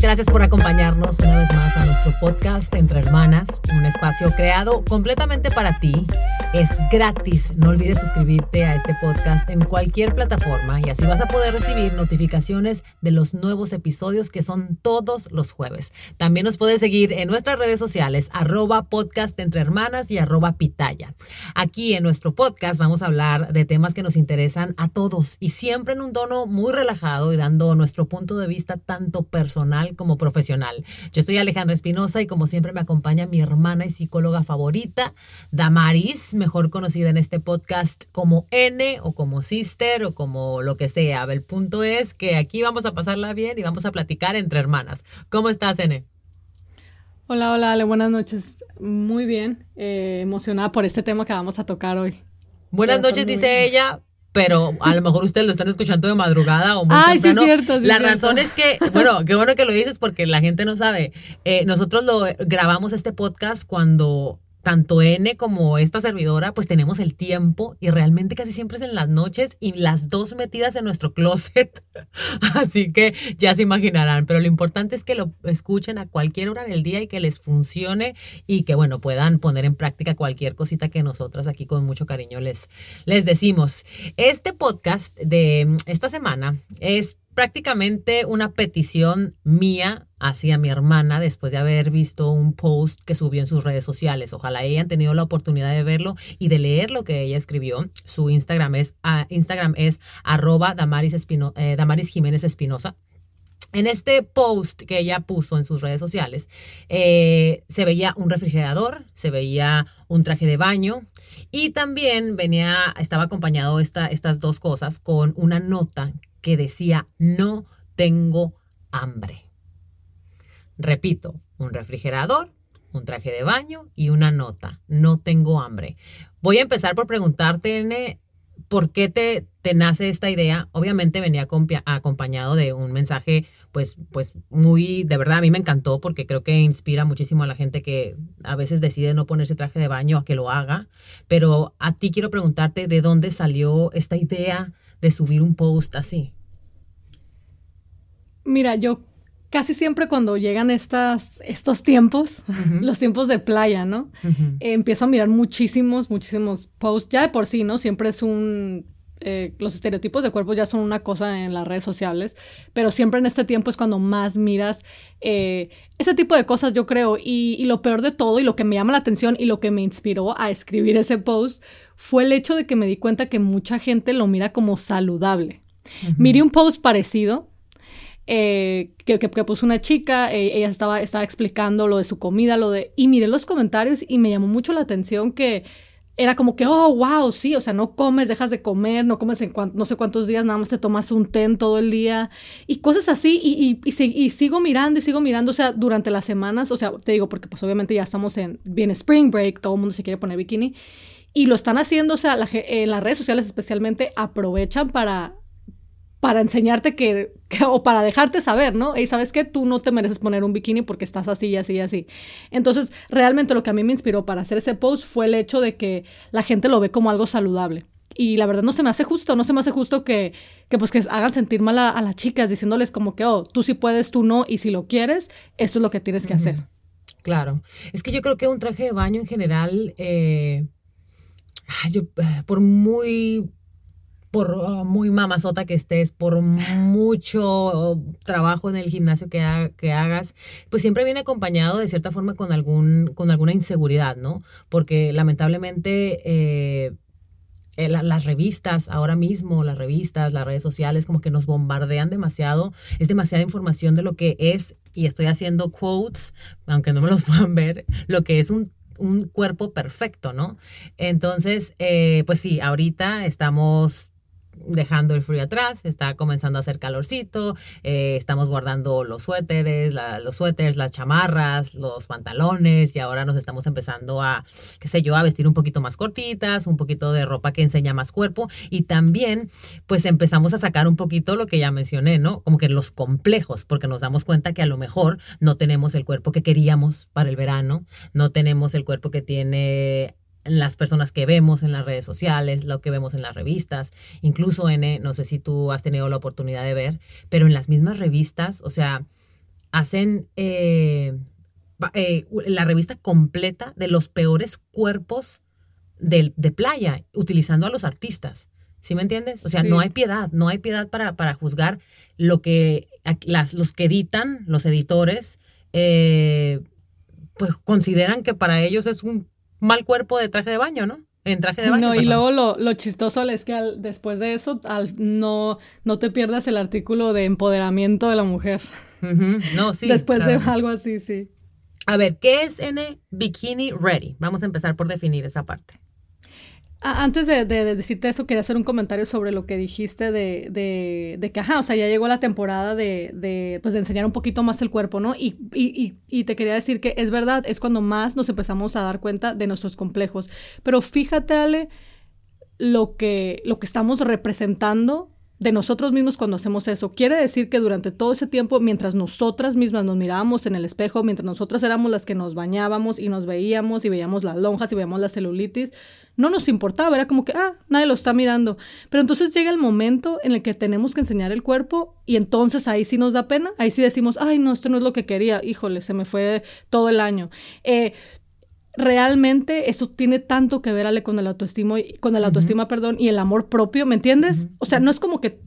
gracias por acompañarnos una vez más a nuestro podcast Entre Hermanas, un espacio creado completamente para ti. Es gratis, no olvides suscribirte a este podcast en cualquier plataforma y así vas a poder recibir notificaciones de los nuevos episodios que son todos los jueves. También nos puedes seguir en nuestras redes sociales, arroba podcast entre hermanas y arroba pitaya. Aquí en nuestro podcast vamos a hablar de temas que nos interesan a todos y siempre en un tono muy relajado y dando nuestro punto de vista tanto personal como profesional. Yo soy Alejandra Espinosa y como siempre me acompaña mi hermana y psicóloga favorita, Damaris, mejor conocida en este podcast como N o como Sister o como lo que sea. El punto es que aquí vamos a pasarla bien y vamos a platicar entre hermanas. ¿Cómo estás, N? Hola, hola, Ale, buenas noches. Muy bien, eh, emocionada por este tema que vamos a tocar hoy. Buenas noches, dice ella, pero a lo mejor ustedes lo están escuchando de madrugada o muy Ay, Sí, cierto, la razón es que, bueno, qué bueno que lo dices porque la gente no sabe. Eh, nosotros lo grabamos este podcast cuando tanto N como esta servidora, pues tenemos el tiempo y realmente casi siempre es en las noches y las dos metidas en nuestro closet. Así que ya se imaginarán, pero lo importante es que lo escuchen a cualquier hora del día y que les funcione y que, bueno, puedan poner en práctica cualquier cosita que nosotras aquí con mucho cariño les, les decimos. Este podcast de esta semana es prácticamente una petición mía hacia mi hermana después de haber visto un post que subió en sus redes sociales. Ojalá hayan tenido la oportunidad de verlo y de leer lo que ella escribió. Su Instagram es, uh, Instagram es arroba eh, Damaris Jiménez Espinosa. En este post que ella puso en sus redes sociales, eh, se veía un refrigerador, se veía un traje de baño y también venía, estaba acompañado esta, estas dos cosas con una nota que decía, no tengo hambre. Repito, un refrigerador, un traje de baño y una nota, no tengo hambre. Voy a empezar por preguntarte, ¿por qué te, te nace esta idea? Obviamente venía acompañado de un mensaje, pues, pues muy, de verdad a mí me encantó porque creo que inspira muchísimo a la gente que a veces decide no ponerse traje de baño a que lo haga. Pero a ti quiero preguntarte de dónde salió esta idea de subir un post así. Mira, yo casi siempre cuando llegan estas, estos tiempos, los tiempos de playa, ¿no? empiezo a mirar muchísimos, muchísimos posts. Ya de por sí, ¿no? Siempre es un... Eh, los estereotipos de cuerpo ya son una cosa en las redes sociales, pero siempre en este tiempo es cuando más miras eh, ese tipo de cosas, yo creo. Y, y lo peor de todo, y lo que me llama la atención y lo que me inspiró a escribir ese post, fue el hecho de que me di cuenta que mucha gente lo mira como saludable. Miré un post parecido eh, que, que, puso una chica, eh, ella estaba, estaba explicando lo de su comida, lo de... Y miré los comentarios y me llamó mucho la atención que era como que, oh, wow, sí, o sea, no comes, dejas de comer, no comes en no sé cuántos días, nada más te tomas un té todo el día y cosas así. Y, sigo mirando y sigo mirando, o sea, durante las semanas, o sea, te digo, porque pues obviamente ya estamos en bien spring break, todo el mundo se quiere poner bikini y lo están haciendo, o sea, en las redes sociales especialmente aprovechan para para enseñarte que, o para dejarte saber, ¿no? Y sabes que tú no te mereces poner un bikini porque estás así y así y así. Entonces, realmente lo que a mí me inspiró para hacer ese post fue el hecho de que la gente lo ve como algo saludable. Y la verdad no se me hace justo, no se me hace justo que, que pues que hagan sentir mal a, las chicas diciéndoles como que, oh, tú sí puedes, tú no, y si lo quieres, esto es lo que tienes que hacer. Claro. Es que yo creo que un traje de baño en general, eh, yo, eh, por muy por uh, muy mamazota que estés, por mucho trabajo en el gimnasio que, hagas, pues siempre viene acompañado de cierta forma con, algún, con alguna inseguridad, ¿no? Porque lamentablemente... Eh, eh, las revistas, ahora mismo las revistas, las redes sociales, como que nos bombardean demasiado, es demasiada información de lo que es, y estoy haciendo quotes, aunque no me los puedan ver, lo que es un un cuerpo perfecto, ¿no? Entonces, eh, pues sí, ahorita estamos dejando el frío atrás, está comenzando a hacer calorcito, eh, estamos guardando los suéteres, los suéteres, las chamarras, los pantalones y ahora nos estamos empezando a, qué sé yo, a vestir un poquito más cortitas, un poquito de ropa que enseña más cuerpo y también pues empezamos a sacar un poquito lo que ya mencioné, ¿no? Como que los complejos, porque nos damos cuenta que a lo mejor no tenemos el cuerpo que queríamos para el verano, no tenemos el cuerpo que tiene las personas que vemos en las redes sociales, lo que vemos en las revistas, incluso en, no sé si tú has tenido la oportunidad de ver, pero en las mismas revistas, o sea, hacen eh, eh, la revista completa de los peores cuerpos de, de, playa, utilizando a los artistas. ¿Sí me entiendes? O sea, no hay piedad, no hay piedad para, para juzgar lo que las, los que editan, los editores, eh, pues consideran que para ellos es un mal cuerpo de traje de baño, ¿no? En traje de baño. No, y luego lo, lo, chistoso es que después de eso al, no, no te pierdas el artículo de empoderamiento de la mujer. No, sí. después de algo así, sí. A ver, ¿qué es N Bikini Ready? Vamos a empezar por definir esa parte. Antes de, decirte eso, quería hacer un comentario sobre lo que dijiste de, de, de que, ajá, o sea, ya llegó la temporada de, pues, de enseñar un poquito más el cuerpo, ¿no? Y, y, y, te quería decir que es verdad, es cuando más nos empezamos a dar cuenta de nuestros complejos. Pero fíjate, Ale, lo que, lo que estamos representando de nosotros mismos cuando hacemos eso. Quiere decir que durante todo ese tiempo, mientras nosotras mismas nos mirábamos en el espejo, mientras nosotras éramos las que nos bañábamos y nos veíamos y veíamos las lonjas y veíamos la celulitis, no nos importaba, era como que, ah, nadie lo está mirando. Pero entonces llega el momento en el que tenemos que enseñar el cuerpo y entonces ahí sí nos da pena, ahí sí decimos, ay, no, esto no es lo que quería, híjole, se me fue todo el año. Eh, realmente eso tiene tanto que ver Ale, con el autoestima, con el autoestima, perdón, y el amor propio, ¿me entiendes? O sea, no es como que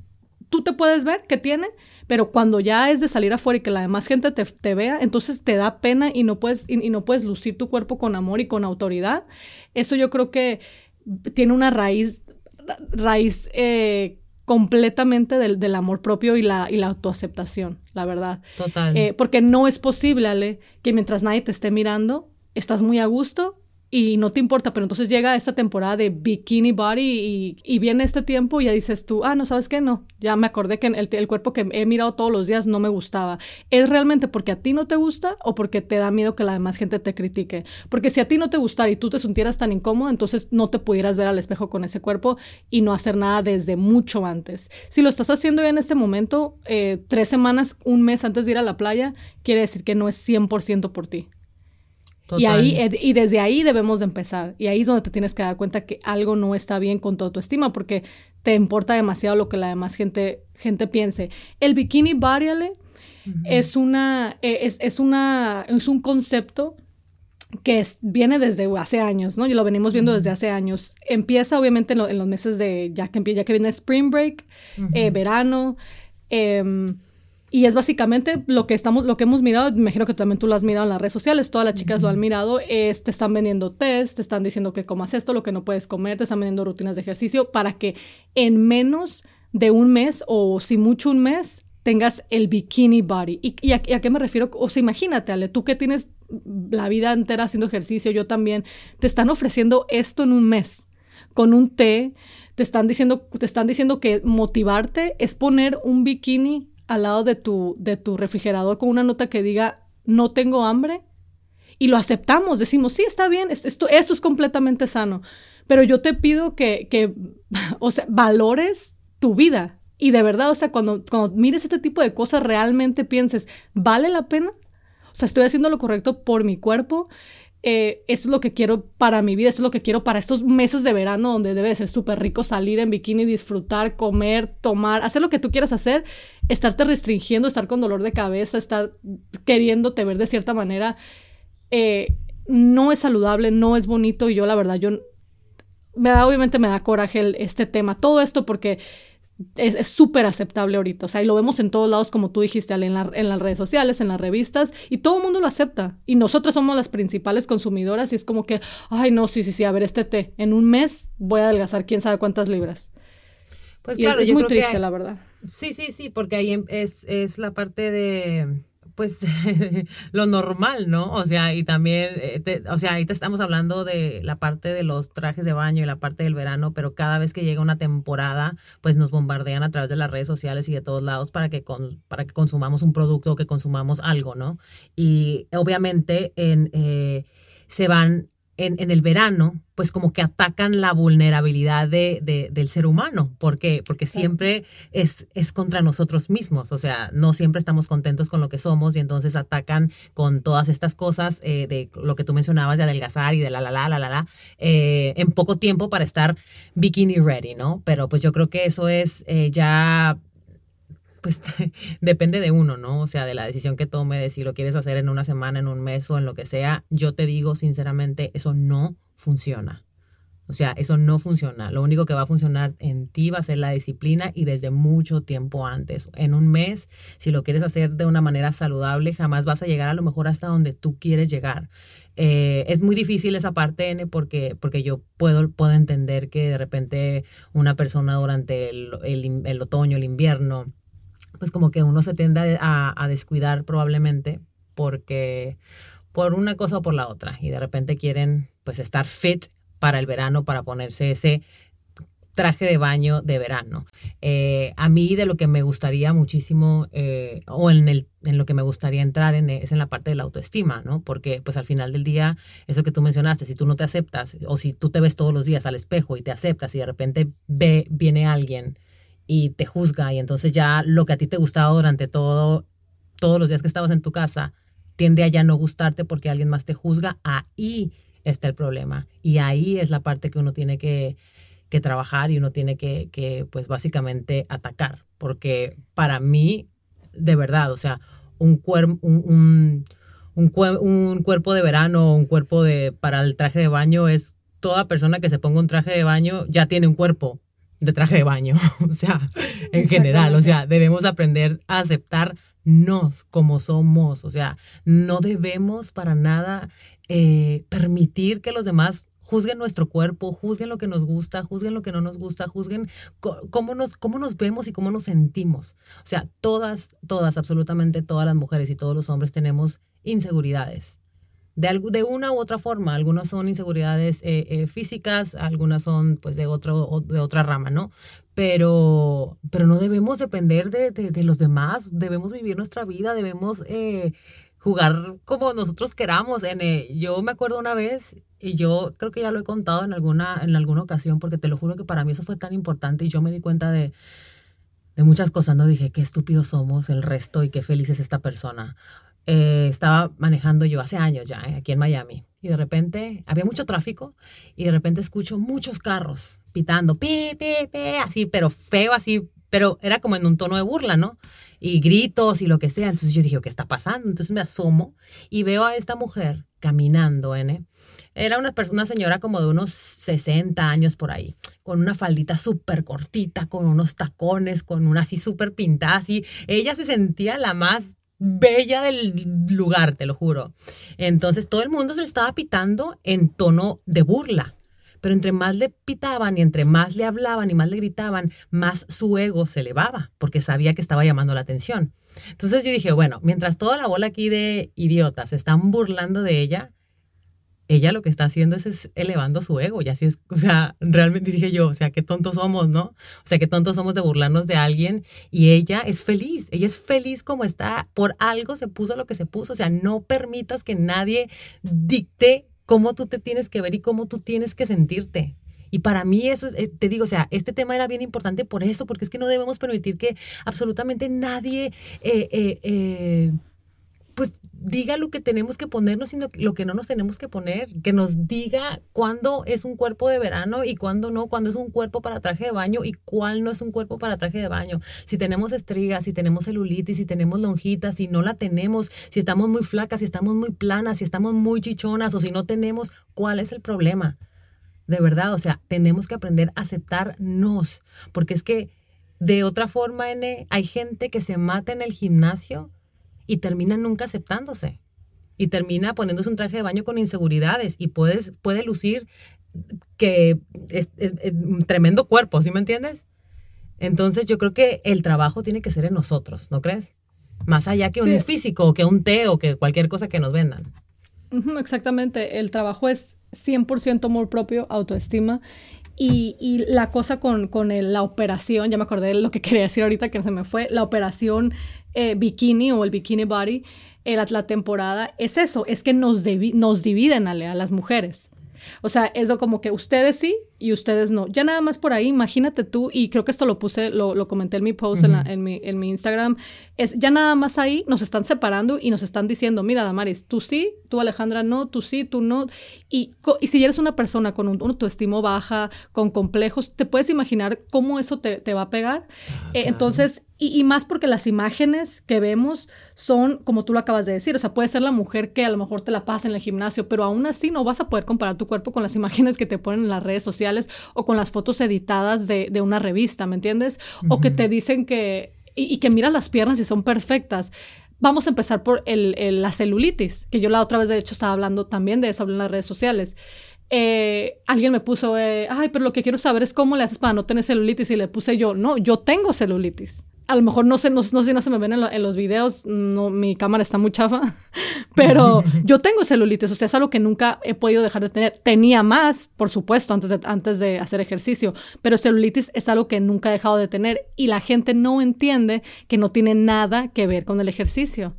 tú te puedes ver que tiene, pero cuando ya es de salir afuera y que la demás gente te, vea, entonces te da pena y no puedes y, no puedes lucir tu cuerpo con amor y con autoridad. Eso yo creo que tiene una raíz raíz eh, completamente del, del, amor propio y la, y la autoaceptación, la verdad. Total. Eh, porque no es posible, Ale, que mientras nadie te esté mirando, estás muy a gusto y no te importa, pero entonces llega esta temporada de Bikini Body y, viene este tiempo y ya dices tú, ah, no, ¿sabes qué? No, ya me acordé que el, el, cuerpo que he mirado todos los días no me gustaba. ¿Es realmente porque a ti no te gusta o porque te da miedo que la demás gente te critique? Porque si a ti no te gustara y tú te sintieras tan incómodo, entonces no te pudieras ver al espejo con ese cuerpo y no hacer nada desde mucho antes. Si lo estás haciendo ya en este momento, eh, tres semanas, un mes antes de ir a la playa, quiere decir que no es 100% por ti. Y, ahí, y desde ahí debemos de empezar. Y ahí es donde te tienes que dar cuenta que algo no está bien con tu autoestima porque te importa demasiado lo que la demás gente, gente piense. El bikini variable es, una, e, es, es, una, es un concepto que viene desde hace años, ¿no? Y lo venimos viendo desde hace años. Empieza obviamente en, los meses de, ya que, ya que viene Spring Break, eh, verano. Eh, y es básicamente lo que estamos, lo que hemos mirado, me imagino que también tú lo has mirado en las redes sociales, todas las chicas lo han mirado, es, te están vendiendo test, te están diciendo que comas esto, lo que no puedes comer, te están vendiendo rutinas de ejercicio para que en menos de un mes o si mucho un mes tengas el bikini body. ¿Y, a, qué me refiero? O sea, imagínate, Ale, tú que tienes la vida entera haciendo ejercicio, yo también, te están ofreciendo esto en un mes, con un té, te están diciendo, te están diciendo que motivarte es poner un bikini al lado de tu, de tu refrigerador con una nota que diga no tengo hambre y lo aceptamos, decimos, sí, está bien, esto, esto es completamente sano, pero yo te pido que, que o sea, valores tu vida. Y de verdad, o sea, cuando, cuando mires este tipo de cosas, realmente pienses, ¿vale la pena? O sea, estoy haciendo lo correcto por mi cuerpo, eh, esto es lo que quiero para mi vida, esto es lo que quiero para estos meses de verano donde debe ser súper rico salir en bikini, disfrutar, comer, tomar, hacer lo que tú quieras hacer, estarte restringiendo, estar con dolor de cabeza, estar queriéndote ver de cierta manera, eh, no es saludable, no es bonito y yo la verdad, yo me da, obviamente me da coraje este tema, todo esto porque es súper aceptable ahorita. O sea, y lo vemos en todos lados, como tú dijiste, en, en las redes sociales, en las revistas, y todo el mundo lo acepta. Y nosotros somos las principales consumidoras y es como que, ay, no, sí, sí, sí, a ver, este té, en un mes voy a adelgazar quién sabe cuántas libras. Pues claro, es, muy triste, la verdad. Sí, sí, sí, porque ahí em, es, es la parte de pues lo normal, ¿no? O sea, y también, eh, o sea, te estamos hablando de la parte de los trajes de baño y la parte del verano, pero cada vez que llega una temporada, pues nos bombardean a través de las redes sociales y de todos lados para que, para que consumamos un producto o que consumamos algo, ¿no? Y obviamente en, eh, se van en, el verano, pues como que atacan la vulnerabilidad de, del ser humano. ¿Por qué? Porque siempre es, es contra nosotros mismos. O sea, no siempre estamos contentos con lo que somos y entonces atacan con todas estas cosas eh, de lo que tú mencionabas de adelgazar y de la la la la la la eh, en poco tiempo para estar bikini ready, ¿no? Pero pues yo creo que eso es eh, ya pues depende de uno, ¿no? O sea, de la decisión que tome, de si lo quieres hacer en una semana, en un mes o en lo que sea. Yo te digo sinceramente, eso no funciona. O sea, eso no funciona. Lo único que va a funcionar en ti va a ser la disciplina y desde mucho tiempo antes. En un mes, si lo quieres hacer de una manera saludable, jamás vas a llegar a lo mejor hasta donde tú quieres llegar. Eh, es muy difícil esa parte, N, porque, porque yo puedo, puedo entender que de repente una persona durante el, el, otoño, el invierno, pues como que uno se tiende a, descuidar probablemente porque por una cosa o por la otra y de repente quieren pues estar fit para el verano, para ponerse ese traje de baño de verano. Eh, a mí de lo que me gustaría muchísimo, eh, o en, el, en lo que me gustaría entrar en, es en la parte de la autoestima, ¿no? Porque pues al final del día, eso que tú mencionaste, si tú no te aceptas, o si tú te ves todos los días al espejo y te aceptas y de repente ve, viene alguien y te juzga y entonces ya lo que a ti te gustaba durante todo, todos los días que estabas en tu casa, tiende a ya no gustarte porque alguien más te juzga, ahí está el problema. Y ahí es la parte que uno tiene que, trabajar y uno tiene que, pues básicamente atacar. Porque para mí, de verdad, o sea, un, cuerpo un, un, cuerpo de verano, un cuerpo de, para el traje de baño es toda persona que se ponga un traje de baño ya tiene un cuerpo de traje de baño, o sea, en general, o sea, debemos aprender a aceptarnos como somos, o sea, no debemos para nada eh, permitir que los demás juzguen nuestro cuerpo, juzguen lo que nos gusta, juzguen lo que no nos gusta, juzguen cómo nos, cómo nos vemos y cómo nos sentimos. O sea, todas, todas, absolutamente todas las mujeres y todos los hombres tenemos inseguridades. De, de una u otra forma, algunas son inseguridades eh, eh, físicas, algunas son pues de, otro, de otra rama, ¿no? Pero, pero no debemos depender de, de, los demás, debemos vivir nuestra vida, debemos jugar como nosotros queramos. En, yo me acuerdo una vez, y yo creo que ya lo he contado en alguna, en alguna ocasión, porque te lo juro que para mí eso fue tan importante y yo me di cuenta de, de muchas cosas, ¿no? Dije, qué estúpidos somos el resto y qué feliz es esta persona. Eh, estaba manejando yo hace años ya, eh, aquí en Miami, y de repente había mucho tráfico y de repente escucho muchos carros pitando, pi, pi, pi, así, pero feo, así, pero era como en un tono de burla, ¿no? y gritos y lo que sea. Entonces yo dije, ¿qué está pasando? Entonces me asomo y veo a esta mujer caminando, ¿eh? Era una, una señora como de unos 60 años por ahí, con una faldita súper cortita, con unos tacones, con una así súper pintada, así. Ella se sentía la más bella del lugar, te lo juro. Entonces todo el mundo se le estaba pitando en tono de burla pero entre más le pitaban y entre más le hablaban y más le gritaban, más su ego se elevaba, porque sabía que estaba llamando la atención. Entonces yo dije, bueno, mientras toda la bola aquí de idiotas están burlando de ella, ella lo que está haciendo es, elevando su ego, y así es, o sea, realmente dije yo, o sea, qué tontos somos, ¿no? O sea, qué tontos somos de burlarnos de alguien y ella es feliz, ella es feliz como está, por algo se puso lo que se puso, o sea, no permitas que nadie dicte cómo tú te tienes que ver y cómo tú tienes que sentirte. Y para mí eso, es, eh, te digo, o sea, este tema era bien importante por eso, porque es que no debemos permitir que absolutamente nadie eh, eh, diga lo que tenemos que ponernos, sino lo que no nos tenemos que poner, que nos diga cuándo es un cuerpo de verano y cuándo no, cuándo es un cuerpo para traje de baño y cuál no es un cuerpo para traje de baño. Si tenemos estrigas, si tenemos celulitis, si tenemos lonjitas, si no la tenemos, si estamos muy flacas, si estamos muy planas, si estamos muy chichonas o si no tenemos, ¿cuál es el problema? De verdad, o sea, tenemos que aprender a aceptarnos, porque es que de otra forma, N, hay gente que se mata en el gimnasio y termina nunca aceptándose. Y termina poniéndose un traje de baño con inseguridades y puedes, puede lucir que es, un tremendo cuerpo, ¿sí me entiendes? Entonces yo creo que el trabajo tiene que ser en nosotros, ¿no crees? Más allá que un físico, que un té o que cualquier cosa que nos vendan. Exactamente, el trabajo es 100% amor propio, autoestima y, y, la cosa con, con la operación, ya me acordé de lo que quería decir ahorita que se me fue, la operación eh, bikini o el bikini body, la, la temporada, es eso, es que nos, nos dividen a las mujeres. O sea, es como que ustedes sí y ustedes no. Ya nada más por ahí, imagínate tú, y creo que esto lo puse, lo, lo comenté en mi post en, mi, en mi Instagram, es ya nada más ahí nos están separando y nos están diciendo, mira, Damaris, tú sí, tú Alejandra no, tú sí, tú no. Y, y si eres una persona con un, autoestima baja, con complejos, te puedes imaginar cómo eso te, te va a pegar. Ah, eh, entonces, Y, más porque las imágenes que vemos son, como tú lo acabas de decir, o sea, puede ser la mujer que a lo mejor te la pasa en el gimnasio, pero aún así no vas a poder comparar tu cuerpo con las imágenes que te ponen en las redes sociales o con las fotos editadas de, una revista, ¿me entiendes? O que te dicen que, y, que miras las piernas y son perfectas. Vamos a empezar por el, la celulitis, que yo la otra vez de hecho estaba hablando también de eso en las redes sociales. Eh, alguien me puso, eh, ay, pero lo que quiero saber es cómo le haces para no tener celulitis. Y le puse yo, no, yo tengo celulitis a lo mejor no sé, no, no sé, no se me ven en, los videos, no, mi cámara está muy chafa, pero yo tengo celulitis, o sea, es algo que nunca he podido dejar de tener. Tenía más, por supuesto, antes de, antes de hacer ejercicio, pero celulitis es algo que nunca he dejado de tener y la gente no entiende que no tiene nada que ver con el ejercicio.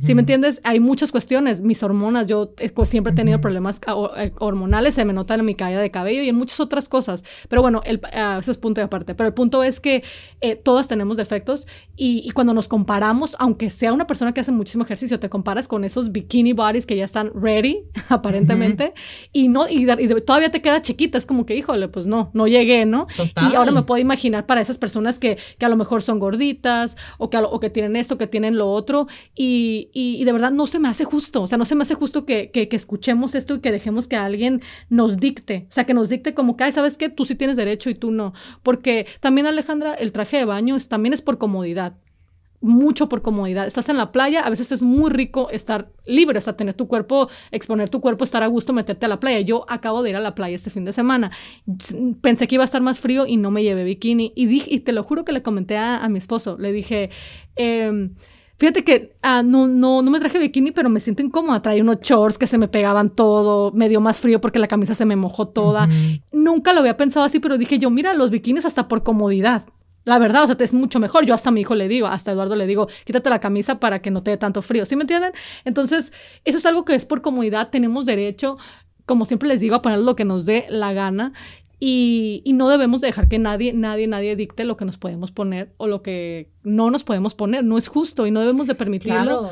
Si me entiendes? Hay muchas cuestiones. Mis hormonas, yo eh, siempre he tenido problemas eh, hormonales, se me nota en mi caída de cabello y en muchas otras cosas. Pero bueno, el, ah, ese es punto de aparte. Pero el punto es que eh, todas tenemos defectos y, cuando nos comparamos, aunque sea una persona que hace muchísimo ejercicio, te comparas con esos bikini bodies que ya están ready, aparentemente, y no y, todavía te queda chiquita. Es como que, híjole, pues no, no llegué, ¿no? Y ahora me puedo imaginar para esas personas que, que a lo mejor son gorditas o que, o que tienen esto, que tienen lo otro y y, de verdad no se me hace justo, o sea, no se me hace justo que, que, escuchemos esto y que dejemos que alguien nos dicte, o sea, que nos dicte como que, ay, ¿sabes qué? Tú sí tienes derecho y tú no. Porque también, Alejandra, el traje de baño también es por comodidad mucho por comodidad. Estás en la playa, a veces es muy rico estar libre, o sea, tener tu cuerpo, exponer tu cuerpo, estar a gusto, meterte a la playa. Yo acabo de ir a la playa este fin de semana. Pensé que iba a estar más frío y no me llevé bikini. Y, dije, y te lo juro que le comenté a, a mi esposo, le dije, eh, Fíjate que ah, no, no, no me traje bikini, pero me siento incómoda. Traía unos shorts que se me pegaban todo, me dio más frío porque la camisa se me mojó toda. Nunca lo había pensado así, pero dije yo, mira, los bikinis hasta por comodidad. La verdad, o sea, es mucho mejor. Yo hasta a mi hijo le digo, hasta a Eduardo le digo, quítate la camisa para que no te dé tanto frío. ¿Sí me entienden? Entonces, eso es algo que es por comodidad. Tenemos derecho, como siempre les digo, a poner lo que nos dé la gana. Y, no debemos dejar que nadie, nadie, nadie dicte lo que nos podemos poner o lo que no nos podemos poner. No es justo y no debemos de permitirlo.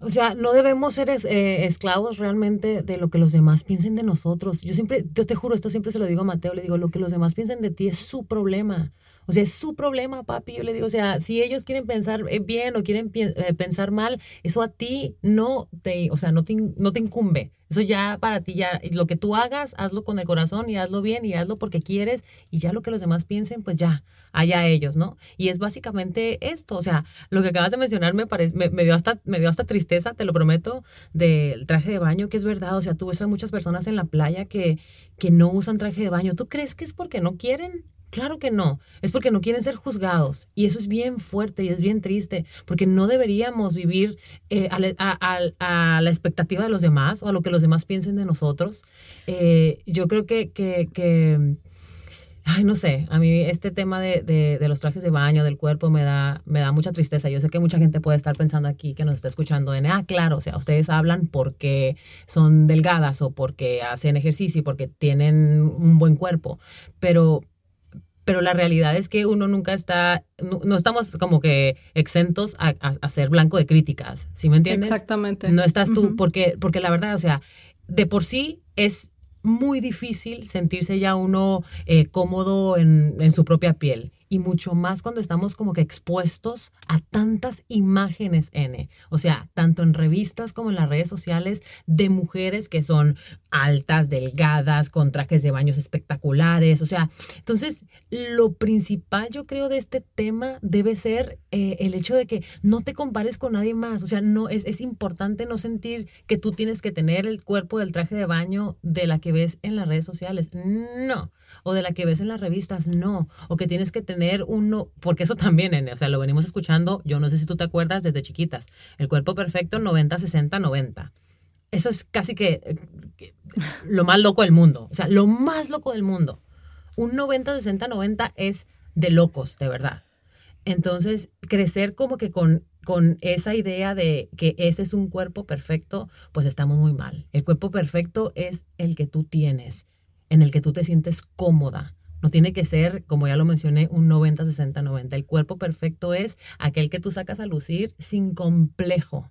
O sea, no debemos ser eh, esclavos realmente de lo que los demás piensen de nosotros. Yo siempre, yo te juro, esto siempre se lo digo a Mateo, le digo, lo que los demás piensen de ti es su problema. O sea, es su problema, papi. Yo le digo, o sea, si ellos quieren pensar eh, bien o quieren eh, pensar mal, eso a ti no te, o sea, no te, no te incumbe. Eso ya para ti, ya lo que tú hagas, hazlo con el corazón y hazlo bien y hazlo porque quieres y ya lo que los demás piensen, pues ya, allá ellos, ¿no? Y es básicamente esto, o sea, lo que acabas de mencionar me, parece, me, dio hasta, me dio hasta tristeza, te lo prometo, del traje de baño, que es verdad, o sea, tú ves a muchas personas en la playa que, que no usan traje de baño. ¿Tú crees que es porque no quieren? Claro que no, es porque no quieren ser juzgados y eso es bien fuerte y es bien triste porque no deberíamos vivir eh, a, la expectativa de los demás o a lo que los demás piensen de nosotros. Eh, yo creo que, que, ay, no sé, a mí este tema de, de, los trajes de baño, del cuerpo, me da, me da mucha tristeza. Yo sé que mucha gente puede estar pensando aquí que nos está escuchando en, ah, claro, o sea, ustedes hablan porque son delgadas o porque hacen ejercicio y porque tienen un buen cuerpo, pero pero la realidad es que uno nunca está, no, estamos como que exentos a, ser blanco de críticas, ¿sí me entiendes? Exactamente. No estás tú, porque, porque la verdad, o sea, de por sí es muy difícil sentirse ya uno eh, cómodo en, en su propia piel y mucho más cuando estamos como que expuestos a tantas imágenes N, o sea, tanto en revistas como en las redes sociales de mujeres que son altas, delgadas, con trajes de baños espectaculares, o sea, entonces lo principal yo creo de este tema debe ser eh, el hecho de que no te compares con nadie más, o sea, no es, es importante no sentir que tú tienes que tener el cuerpo del traje de baño de la que ves en las redes sociales, no o de la que ves en las revistas, no, o que tienes que tener uno, porque eso también, o sea, lo venimos escuchando, yo no sé si tú te acuerdas desde chiquitas, el cuerpo perfecto 90, 60, 90. Eso es casi que, lo más loco del mundo, o sea, lo más loco del mundo. Un 90, 60, 90 es de locos, de verdad. Entonces, crecer como que con, con esa idea de que ese es un cuerpo perfecto, pues estamos muy mal. El cuerpo perfecto es el que tú tienes en el que tú te sientes cómoda. No tiene que ser, como ya lo mencioné, un 90, 60, 90. El cuerpo perfecto es aquel que tú sacas a lucir sin complejo.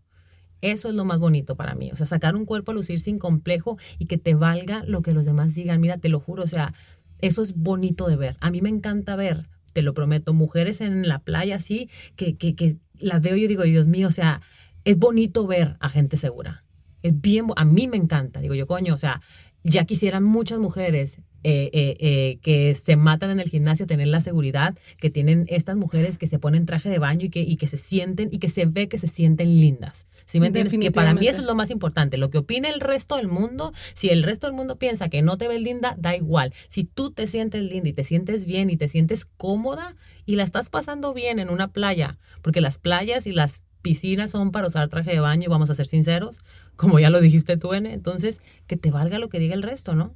Eso es lo más bonito para mí. O sea, sacar un cuerpo a lucir sin complejo y que te valga lo que los demás digan. Mira, te lo juro, o sea, eso es bonito de ver. A mí me encanta ver te lo prometo, mujeres en la playa así, que, que, que las veo y yo digo, Dios mío, o sea, es bonito ver a gente segura. Es bien, a mí me encanta, digo yo, coño, o sea, ya quisieran muchas mujeres eh, eh, eh, que se matan en el gimnasio tener la seguridad que tienen estas mujeres que se ponen traje de baño y que, y que se sienten y que se ve que se sienten lindas. ¿Sí me entiendes? Que para mí eso es lo más importante. Lo que opine el resto del mundo, si el resto del mundo piensa que no te ves linda, da igual. Si tú te sientes linda y te sientes bien y te sientes cómoda y la estás pasando bien en una playa, porque las playas y las piscinas son para usar traje de baño, vamos a ser sinceros, como ya lo dijiste tú, N. Entonces, que te valga lo que diga el resto, ¿no?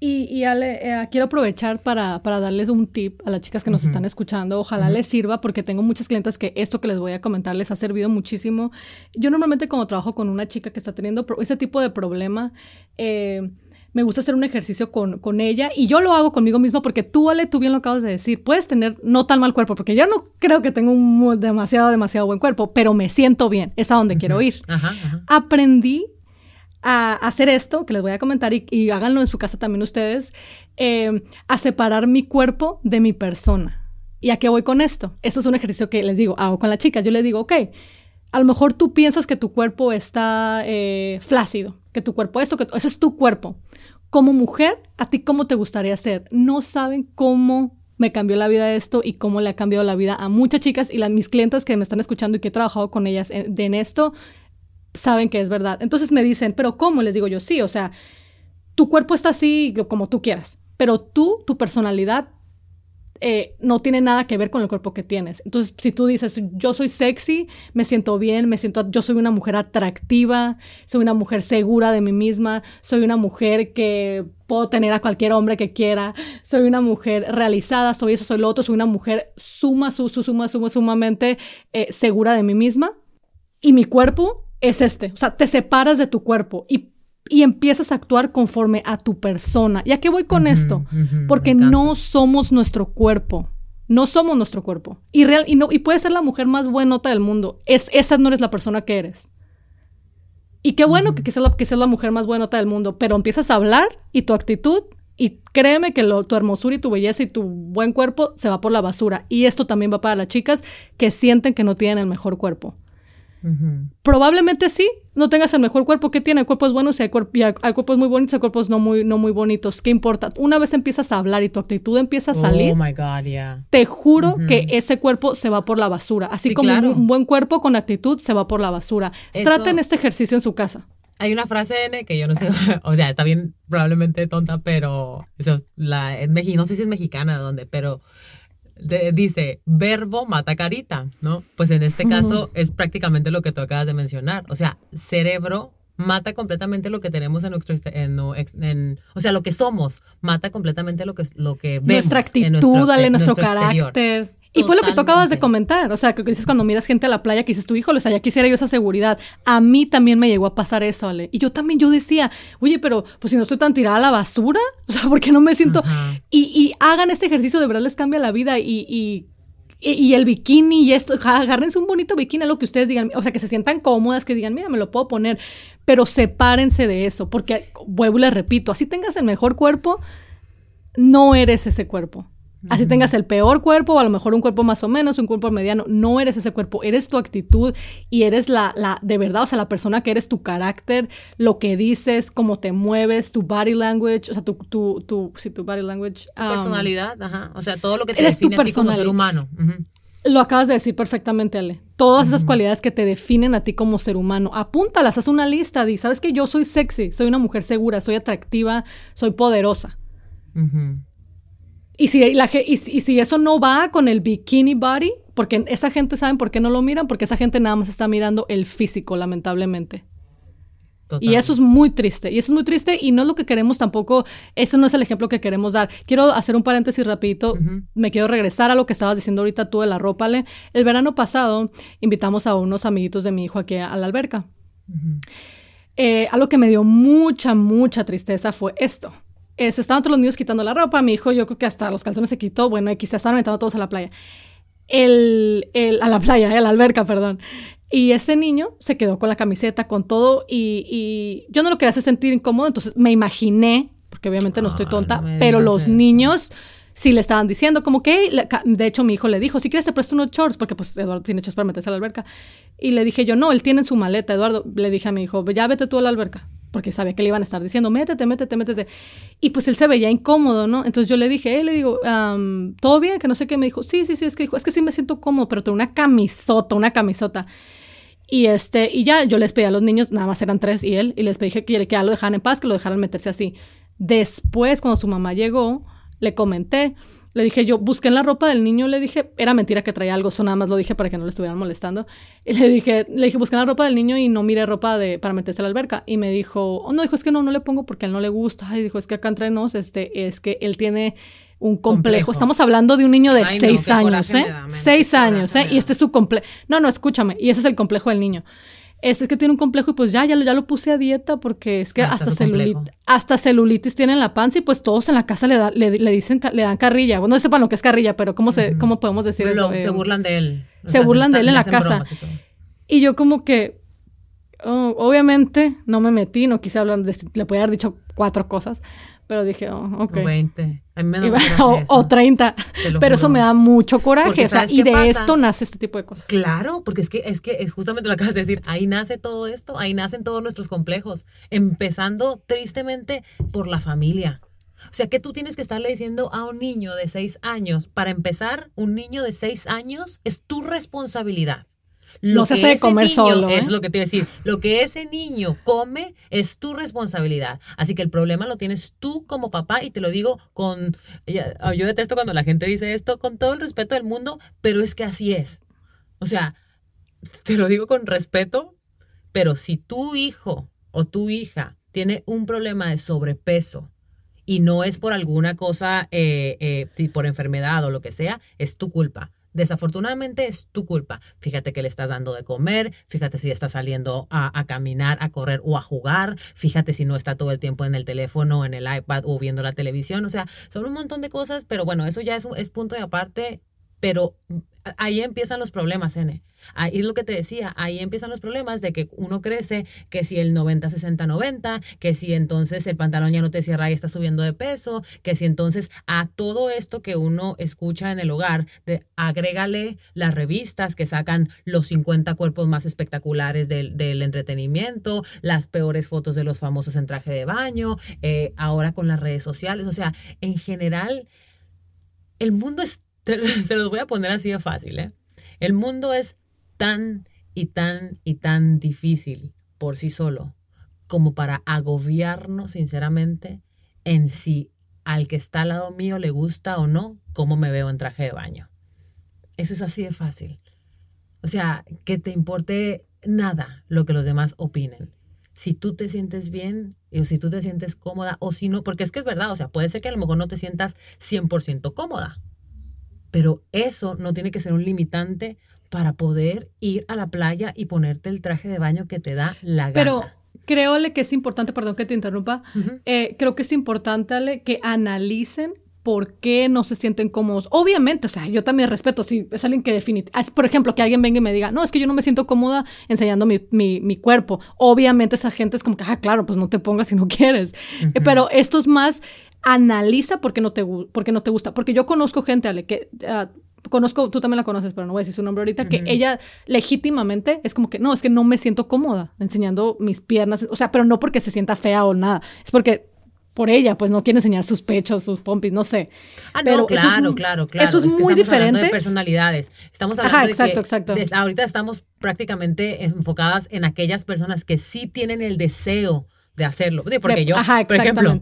Y, Ale, eh, quiero aprovechar para, darles un tip a las chicas que nos están escuchando. Ojalá les sirva porque tengo muchas clientes que esto que les voy a comentar les ha servido muchísimo. Yo normalmente cuando trabajo con una chica que está teniendo ese tipo de problema, eh, me gusta hacer un ejercicio con, con, ella y yo lo hago conmigo misma porque tú, Ale, tú bien lo acabas de decir, puedes tener no tan mal cuerpo, porque yo no creo que tengo un demasiado, demasiado buen cuerpo, pero me siento bien, es a donde quiero ir. Aprendí a hacer esto, que les voy a comentar y, háganlo en su casa también ustedes, eh, a separar mi cuerpo de mi persona. ¿Y a qué voy con esto? Esto es un ejercicio que les digo, hago con las chicas. Yo les digo, ok, a lo mejor tú piensas que tu cuerpo está eh, flácido, que tu cuerpo esto, que ese es tu cuerpo. Como mujer, ¿a ti cómo te gustaría ser? No saben cómo me cambió la vida esto y cómo le ha cambiado la vida a muchas chicas y las mis clientes que me están escuchando y que he trabajado con ellas en, en esto saben que es verdad. Entonces me dicen, pero ¿cómo? Les digo yo, sí, o sea, tu cuerpo está así como tú quieras, pero tú, tu personalidad, eh, no tiene nada que ver con el cuerpo que tienes. Entonces, si tú dices, yo soy sexy, me siento bien, me siento, yo soy una mujer atractiva, soy una mujer segura de mí misma, soy una mujer que puedo tener a cualquier hombre que quiera, soy una mujer realizada, soy eso, soy lo otro, soy una mujer suma, su, suma, suma, sumamente eh, segura de mí misma. Y mi cuerpo es este. O sea, te separas de tu cuerpo y, empiezas a actuar conforme a tu persona. ¿Y a qué voy con esto? Porque no somos nuestro cuerpo. No somos nuestro cuerpo. Y, real, y, no, y puedes ser la mujer más buenota del mundo. Es, esa no eres la persona que eres. Y qué bueno que, que, seas la, que la mujer más buenota del mundo, pero empiezas a hablar y tu actitud, y créeme que tu hermosura y tu belleza y tu buen cuerpo se va por la basura. Y esto también va para las chicas que sienten que no tienen el mejor cuerpo. Probablemente sí, no tengas el mejor cuerpo que tiene. Hay cuerpos buenos y hay, cuerpos muy bonitos y hay cuerpos no muy, no muy bonitos. ¿Qué importa? Una vez empiezas a hablar y tu actitud empieza a salir, oh my God, yeah. te juro que ese cuerpo se va por la basura. Así como un, buen cuerpo con actitud se va por la basura. Traten este ejercicio en su casa. Hay una frase N que yo no sé, o sea, está bien, probablemente tonta, pero la, es, no sé si es mexicana o dónde, pero dice, verbo mata carita, ¿no? Pues en este caso es prácticamente lo que tú acabas de mencionar. O sea, cerebro mata completamente lo que tenemos en nuestro en, o sea lo que somos mata completamente lo que lo que vemos nuestra actitud nuestro, dale nuestro, carácter y fue lo que tú acabas de comentar, o sea, que dices cuando miras gente a la playa que dices, tu hijo, o sea, ya quisiera yo esa seguridad. A mí también me llegó a pasar eso, Ale. Y yo también, yo decía, oye, pero pues si no estoy tan tirada a la basura, o sea, ¿por qué no me siento? Y, y, hagan este ejercicio, de verdad les cambia la vida y, y y, el bikini y esto, agárrense un bonito bikini, lo que ustedes digan, o sea, que se sientan cómodas, que digan, mira, me lo puedo poner, pero sepárense de eso, porque vuelvo y les repito, así tengas el mejor cuerpo, no eres ese cuerpo. Así tengas el peor cuerpo o a lo mejor un cuerpo más o menos, un cuerpo mediano, no eres ese cuerpo, eres tu actitud y eres la, la, de verdad, o sea, la persona que eres, tu carácter, lo que dices, cómo te mueves, tu body language, o sea, tu, tu, tu, sí, tu body language. Um, personalidad, ajá, o sea, todo lo que te define a ti como ser humano. Lo acabas de decir perfectamente, Ale. Todas esas cualidades que te definen a ti como ser humano, apúntalas, haz una lista, di, sabes que yo soy sexy, soy una mujer segura, soy atractiva, soy poderosa. Y si, la, y, si eso no va con el bikini body, porque esa gente, ¿saben por qué no lo miran? Porque esa gente nada más está mirando el físico, lamentablemente. Y eso es muy triste. Y eso es muy triste y no es lo que queremos tampoco, eso no es el ejemplo que queremos dar. Quiero hacer un paréntesis rapidito. Me quiero regresar a lo que estabas diciendo ahorita tú de la ropa. El verano pasado invitamos a unos amiguitos de mi hijo aquí a la alberca. Eh, algo que me dio mucha, mucha tristeza fue esto se estaban todos los niños quitando la ropa. Mi hijo, yo creo que hasta los calzones se quitó. Bueno, X, se estaban metiendo todos a la playa. El, el, a la playa, a la alberca, perdón. Y ese niño se quedó con la camiseta, con todo. Y, y yo no lo quería hacer sentir incómodo. Entonces me imaginé, porque obviamente no estoy tonta, pero los niños sí le estaban diciendo, como que, de hecho mi hijo le dijo, si quieres te presto unos shorts, porque pues Eduardo tiene shorts para meterse a la alberca. Y le dije yo, no, él tiene en su maleta, Eduardo, le dije a mi hijo, ya vete tú a la alberca, porque sabía que le iban a estar diciendo, métete, métete, métete. Y pues él se veía incómodo, ¿no? Entonces yo le dije, él le digo, ¿todo bien? Que no sé qué. Me dijo, sí, sí, sí, es que dijo, es que sí me siento cómodo, pero tengo una camisota, una camisota. Y este, y ya yo les pedí a los niños, nada más eran tres y él, y les pedí que, que ya lo dejaran en paz, que lo dejaran meterse así. Después, cuando su mamá llegó, le comenté, le dije yo, busqué en la ropa del niño, le dije, era mentira que traía algo, eso nada más lo dije para que no le estuvieran molestando. Y le dije, le dije, busqué en la ropa del niño y no miré ropa de, para meterse a la alberca. Y me dijo, oh, no, dijo, es que no, no le pongo porque a él no le gusta. Y dijo, es que acá entre nos, este, es que él tiene un complejo. Estamos hablando de un niño de seis años, ¿eh? seis años, ¿eh? Y este es su complejo. No, no, escúchame. Y ese es el complejo del niño es, que tiene un complejo y pues ya, ya, ya lo puse a dieta porque es que ah, hasta, celulitis, hasta celulitis tiene en la panza y pues todos en la casa le, le, dicen, le dan carrilla. Bueno, no sepan lo que es carrilla, pero ¿cómo, se, cómo podemos decir eso? se burlan de él. se burlan de él en la casa. Y, yo como que, oh, obviamente no me metí, no quise hablar, de, le podía haber dicho cuatro cosas, pero dije, oh, ok. O 20. A mí me da o, o, 30. Pero eso me da mucho coraje. O sea, y de esto nace este tipo de cosas. Claro, porque es que es que es justamente lo que acabas de decir. Ahí nace todo esto, ahí nacen todos nuestros complejos. Empezando tristemente por la familia. O sea, que tú tienes que estarle diciendo a un niño de 6 años, para empezar, un niño de 6 años es tu responsabilidad. Lo no se hace de comer solo. Es ¿eh? lo que te iba a decir. Lo que ese niño come es tu responsabilidad. Así que el problema lo tienes tú como papá y te lo digo con... Yo detesto cuando la gente dice esto con todo el respeto del mundo, pero es que así es. O sea, te lo digo con respeto, pero si tu hijo o tu hija tiene un problema de sobrepeso y no es por alguna cosa, eh, eh, por enfermedad o lo que sea, es tu culpa Desafortunadamente es tu culpa. Fíjate que le estás dando de comer, fíjate si está saliendo a, caminar, a correr o a jugar, fíjate si no está todo el tiempo en el teléfono, en el iPad o viendo la televisión. O sea, son un montón de cosas, pero bueno, eso ya es, es punto de aparte, pero ahí empiezan los problemas, N. Ahí es lo que te decía, ahí empiezan los problemas de que uno crece, que si el 90, 60, 90, que si entonces el pantalón ya no te cierra y está subiendo de peso, que si entonces a todo esto que uno escucha en el hogar, de, agrégale las revistas que sacan los 50 cuerpos más espectaculares del, entretenimiento, las peores fotos de los famosos en traje de baño, eh, ahora con las redes sociales, o sea, en general, el mundo es, se los voy a poner así de fácil, ¿eh? El mundo es tan y tan y tan difícil por sí solo como para agobiarnos sinceramente en si al que está al lado mío le gusta o no cómo me veo en traje de baño. Eso es así de fácil. O sea, que te importe nada lo que los demás opinen. Si tú te sientes bien o si tú te sientes cómoda o si no, porque es que es verdad, o sea, puede ser que a lo mejor no te sientas 100% cómoda, pero eso no tiene que ser un limitante para poder ir a la playa y ponerte el traje de baño que te da la gana. Pero creo que es importante, perdón que te interrumpa, eh, creo que es importante que analicen por qué no se sienten cómodos. Obviamente, o sea, yo también respeto si es alguien que define, por ejemplo, que alguien venga y me diga, no, es que yo no me siento cómoda enseñando mi, mi, cuerpo. Obviamente esa gente es como que, ah, claro, pues no te pongas si no quieres. pero esto es más, analiza por qué no te, por no te gusta. Porque yo conozco gente, Ale, que... Ah, conozco, tú también la conoces, pero no voy a decir su nombre ahorita, que ella legítimamente es como que, no, es que no me siento cómoda enseñando mis piernas, o sea, pero no porque se sienta fea o nada, es porque por ella, pues no quiere enseñar sus pechos, sus pompis, no sé. Ah, no, claro, claro, claro. Eso es, muy diferente. de personalidades. Estamos hablando exacto, exacto. ahorita estamos prácticamente enfocadas en aquellas personas que sí tienen el deseo de hacerlo. Porque yo, por ejemplo,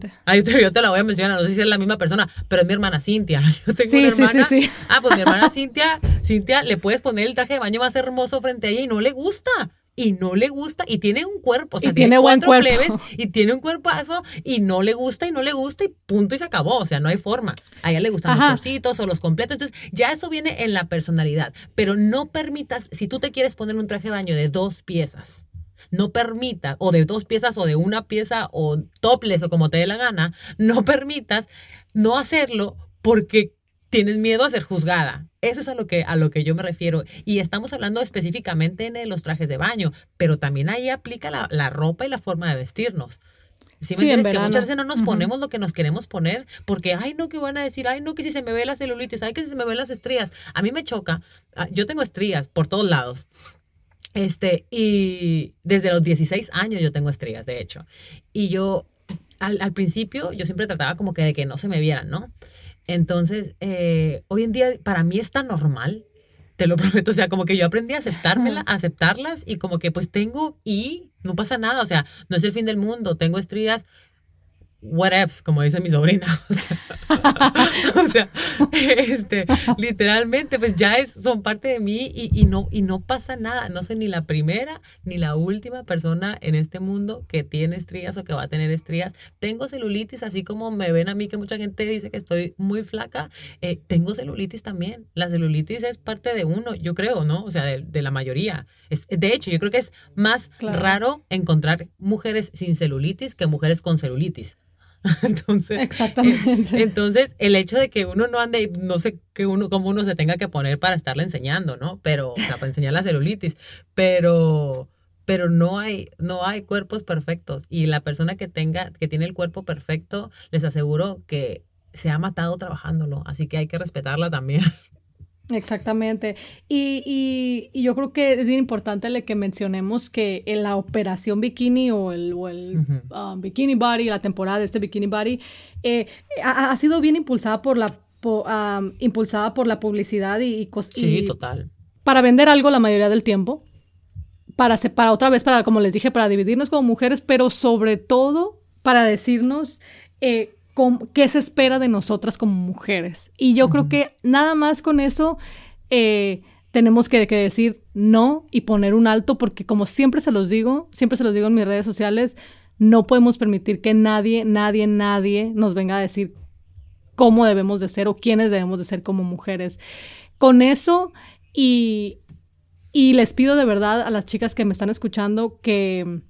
yo te, la voy a mencionar, no sé si es la misma persona, pero es mi hermana Cintia. Yo tengo una hermana. Sí, sí, ah, pues mi hermana Cintia, Cintia, le puedes poner el traje de baño más hermoso frente a ella y no le gusta. Y no le gusta, y tiene un cuerpo, o sea, tiene, buen cuerpo. y tiene un cuerpazo, y no le gusta, y no le gusta, y punto, y se acabó. O sea, no hay forma. A ella le gustan los trocitos o los completos. Entonces, ya eso viene en la personalidad. Pero no permitas, si tú te quieres poner un traje de baño de dos piezas, no permitas, o de dos piezas o de una pieza o topless o como te dé la gana, no permitas no hacerlo porque tienes miedo a ser juzgada. Eso es a lo que, a lo que yo me refiero. Y estamos hablando específicamente en los trajes de baño, pero también ahí aplica la, ropa y la forma de vestirnos. ¿Sí me entiendes? Que muchas veces no nos ponemos lo que nos queremos poner porque, ay, no, que van a decir, ay, no, que si se me ve la celulitis, ay, que si se me ven las estrías. A mí me choca. Ah, yo tengo estrías por todos lados. Este, y desde los 16 años yo tengo estrías, de hecho. Y yo, al, al principio, yo siempre trataba como que de que no se me vieran, ¿no? Entonces, eh, hoy en día para mí es tan normal, te lo prometo, o sea, como que yo aprendí a aceptármela, a aceptarlas y como que pues tengo y no pasa nada, o sea, no es el fin del mundo, tengo estrías, whatevs, como dice mi sobrina. O sea, este, literalmente, pues ya es, son parte de mí y, y, no, y no pasa nada. No soy ni la primera ni la última persona en este mundo que tiene estrías o que va a tener estrías. Tengo celulitis, así como me ven a mí que mucha gente dice que estoy muy flaca. Eh, tengo celulitis también. La celulitis es parte de uno, yo creo, ¿no? O sea, de, de la mayoría. Es, de hecho, yo creo que es más raro encontrar mujeres sin celulitis que mujeres con celulitis. Entonces, Exactamente. entonces, el hecho de que uno no ande, no sé que uno, cómo uno se tenga que poner para estarle enseñando, ¿no? Pero, o sea, para enseñar la celulitis, pero, pero no hay, no hay cuerpos perfectos. Y la persona que tenga, que tiene el cuerpo perfecto, les aseguro que se ha matado trabajándolo. Así que hay que respetarla también. Exactamente. Y, y, yo creo que es bien importante le que mencionemos que en la operación bikini o el, o el um, bikini body, la temporada de este bikini body, eh, ha, sido bien impulsada por la um, impulsada por la publicidad y, y, sí, total. Para vender algo la mayoría del tiempo. Para, para otra vez, para, como les dije, para dividirnos como mujeres, pero sobre todo para decirnos eh, qué se espera de nosotras como mujeres. Y yo creo que nada más con eso eh, tenemos que, decir no y poner un alto, porque como siempre se los digo, siempre se los digo en mis redes sociales, no podemos permitir que nadie, nadie, nadie nos venga a decir cómo debemos de ser o quiénes debemos de ser como mujeres. Con eso y, y les pido de verdad a las chicas que me están escuchando que,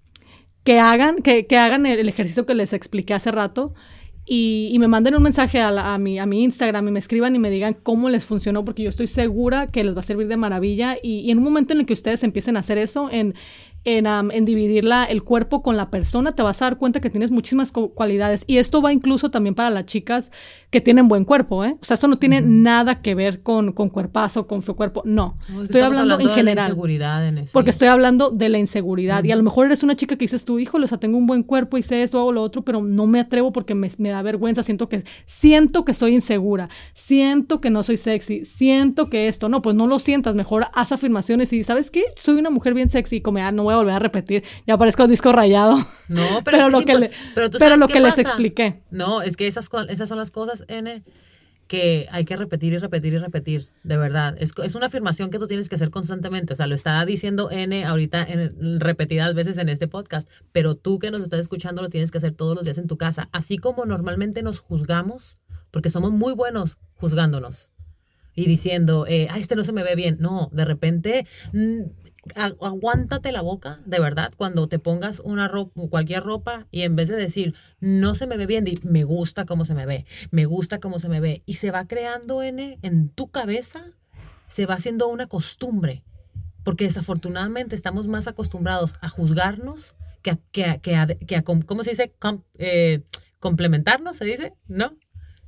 que hagan, que, que hagan el ejercicio que les expliqué hace rato y, me manden un mensaje a, mi, a mi Instagram y me escriban y me digan cómo les funcionó, porque yo estoy segura que les va a servir de maravilla. Y, y en un momento en el que ustedes empiecen a hacer eso, en, en, en dividir el cuerpo con la persona, te vas a dar cuenta que tienes muchísimas cualidades. Y esto va incluso también para las chicas que tienen buen cuerpo, ¿eh? O sea, esto no tiene nada que ver con, con cuerpazo, con feo cuerpo. No, estoy hablando, en general. inseguridad en Porque estoy hablando de la inseguridad. Y a lo mejor eres una chica que dices, tu hijo, o sea, tengo un buen cuerpo y sé esto, hago lo otro, pero no me atrevo porque me, me da vergüenza. Siento que, siento que soy insegura. Siento que no soy sexy. Siento que esto. No, pues no lo sientas. Mejor haz afirmaciones y, ¿sabes qué? Soy una mujer bien sexy. Y como, ah, no voy a volver a repetir. Ya parezco disco rayado. No, pero, lo que, pero, lo que les expliqué. No, es que esas, esas son las cosas, N, que hay que repetir y repetir y repetir, de verdad. Es, es una afirmación que tú tienes que hacer constantemente. O sea, lo está diciendo N ahorita en, repetidas veces en este podcast, pero tú que nos estás escuchando lo tienes que hacer todos los días en tu casa. Así como normalmente nos juzgamos, porque somos muy buenos juzgándonos y diciendo, eh, ah, este no se me ve bien. No, de repente mm, aguántate la boca, de verdad, cuando te pongas una ropa, cualquier ropa y en vez de decir, no se me ve bien, di, me gusta cómo se me ve, me gusta cómo se me ve. Y se va creando en, en tu cabeza, se va haciendo una costumbre, porque desafortunadamente estamos más acostumbrados a juzgarnos que a, que que a, ¿cómo se dice? Eh, complementarnos, se dice, ¿no?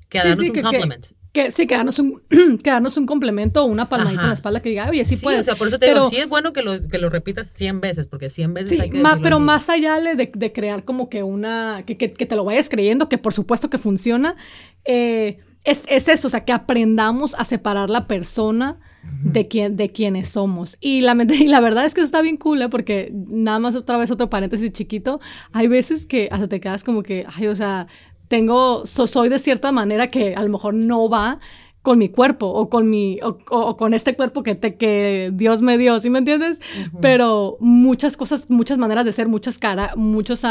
Que a darnos un compliment. Que sí, quedarnos un, quedarnos un complemento o una palmadita en la espalda que diga, oye, sí, sí O sea, por eso te digo, sí es bueno que lo, que lo repitas 100 veces, porque 100 veces sí, hay que más, Pero más allá de, de, crear como que una, que, que, te lo vayas creyendo, que por supuesto que funciona, eh, es, es, eso, o sea, que aprendamos a separar la persona de, quién, de quienes somos. Y la, y la verdad es que eso está bien cool, ¿eh? porque nada más otra vez otro paréntesis chiquito, hay veces que hasta te quedas como que, ay, o sea, tengo, soy de cierta manera que a lo mejor no va con mi cuerpo o con mi o, con este cuerpo que te que Dios me dio, ¿sí me entiendes? Pero muchas cosas, muchas maneras de ser, muchas caras, muchos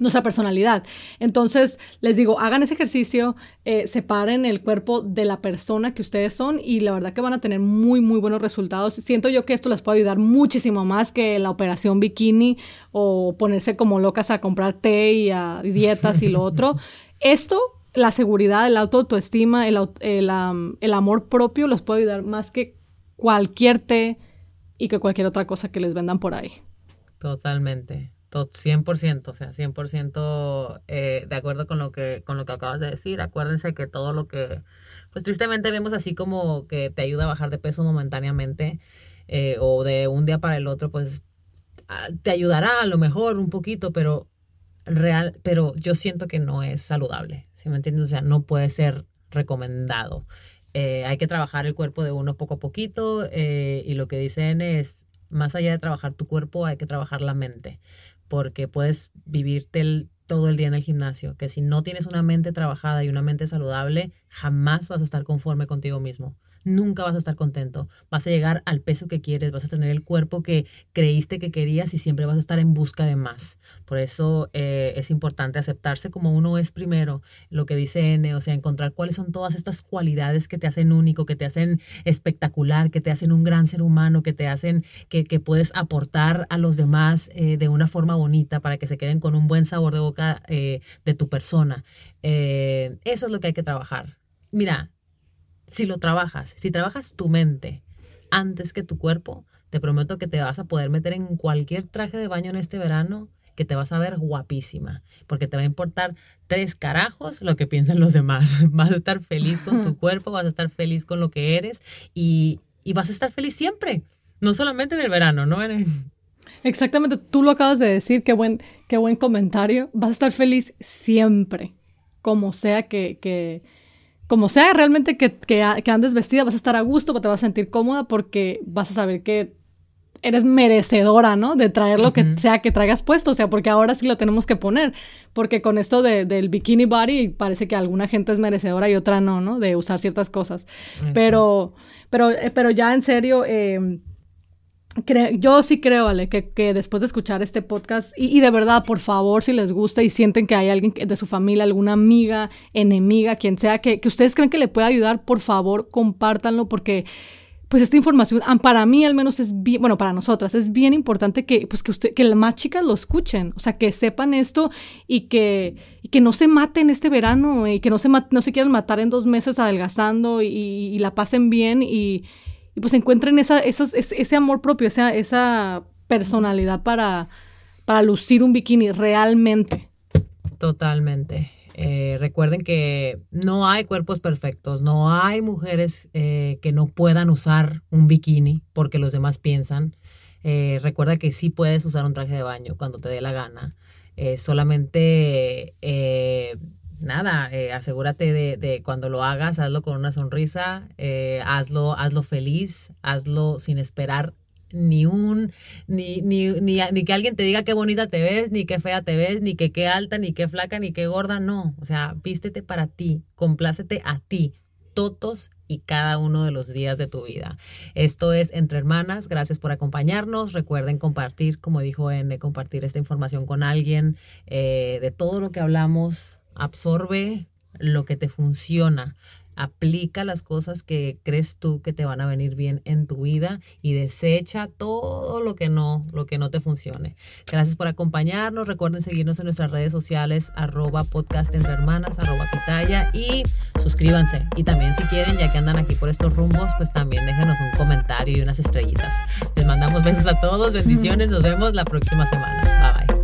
nuestra personalidad. Entonces, les digo, hagan ese ejercicio, eh, separen el cuerpo de la persona que ustedes son y la verdad que van a tener muy, muy buenos resultados. Siento yo que esto les puede ayudar muchísimo más que la operación bikini o ponerse como locas a comprar té y a dietas y lo otro. Esto, la seguridad, el autoestima, el, el, el amor propio los puede ayudar más que cualquier té y que cualquier otra cosa que les vendan por ahí. Totalmente. 100%, o sea, 100% eh, de acuerdo con lo, que, con lo que acabas de decir. Acuérdense que todo lo que, pues tristemente vemos así como que te ayuda a bajar de peso momentáneamente eh, o de un día para el otro, pues te ayudará a lo mejor un poquito, pero real, pero yo siento que no es saludable, ¿sí me entiendes? O sea, no puede ser recomendado. Eh, hay que trabajar el cuerpo de uno poco a poquito y lo que dicen es, más allá de trabajar tu cuerpo, hay que trabajar la mente porque puedes vivirte todo el día en el gimnasio, que si no tienes una mente trabajada y una mente saludable, jamás vas a estar conforme contigo mismo nunca vas a estar contento. Vas a llegar al peso que quieres, vas a tener el cuerpo que creíste que querías y siempre vas a estar en busca de más. Por eso eh, es importante aceptarse como uno es primero, lo que dice N, o sea, encontrar cuáles son todas estas cualidades que te hacen único, que te hacen espectacular, que te hacen un gran ser humano, que te hacen que, puedes aportar a los demás eh, de una forma bonita para que se queden con un buen sabor de boca eh, de tu persona. eso es lo que hay que trabajar. Mira, si lo trabajas, si trabajas tu mente antes que tu cuerpo, te prometo que te vas a poder meter en cualquier traje de baño en este verano que te vas a ver guapísima, porque te va a importar tres carajos lo que piensan los demás. Vas a estar feliz con tu cuerpo, vas a estar feliz con lo que eres y, vas a estar feliz siempre, no solamente en el verano, ¿no? Exactamente, tú lo acabas de decir, qué buen, qué buen comentario. Vas a estar feliz siempre, como sea que, que como sea realmente que, que, andes vestida, vas a estar a gusto, te vas a sentir cómoda porque vas a saber que eres merecedora, ¿no? De traer lo que sea que traigas puesto, o sea, porque ahora sí lo tenemos que poner, porque con esto de, del bikini body parece que alguna gente es merecedora y otra no, ¿no? De usar ciertas cosas. Pero, pero, eh, pero ya en serio, eh, yo sí creo, Ale, que, después de escuchar este podcast, y, de verdad, por favor, si les gusta y sienten que hay alguien de su familia, alguna amiga, enemiga, quien sea, que, ustedes creen que le pueda ayudar, por favor, compártanlo porque pues esta información, para mí al menos es bien, bueno, para nosotras es bien importante que, pues que usted, que las más chicas lo escuchen, o sea, que sepan esto y que, que no se maten este verano y que no se, no se quieran matar en dos meses adelgazando y la pasen bien y, y pues encuentren esa, ese amor propio, esa, esa personalidad para, para lucir un bikini realmente. Totalmente. Eh, recuerden que no hay cuerpos perfectos, no hay mujeres eh, que no puedan usar un bikini porque los demás piensan. Eh, recuerda que sí puedes usar un traje de baño cuando te dé la gana. solamente nada, eh, asegúrate de, cuando lo hagas, hazlo con una sonrisa, eh, hazlo, hazlo feliz, hazlo sin esperar ni un, ni, ni, ni, que alguien te diga qué bonita te ves, ni qué fea te ves, ni que qué alta, ni qué flaca, ni qué gorda, no. O sea, vístete para ti, complácete a ti, todos y cada uno de los días de tu vida. Esto es Entre Hermanas. Gracias por acompañarnos. Recuerden compartir, como dijo N, compartir esta información con alguien eh, de todo lo que hablamos absorbe lo que te funciona, aplica las cosas que crees tú que te van a venir bien en tu vida y desecha todo lo que no, lo que no te funcione. Gracias por acompañarnos. Recuerden seguirnos en nuestras redes sociales, arroba podcast entre hermanas, arroba pitaya y suscríbanse. Y también si quieren, ya que andan aquí por estos rumbos, pues también déjenos un comentario y unas estrellitas. Les mandamos besos a todos, bendiciones, nos vemos la próxima semana. Bye bye.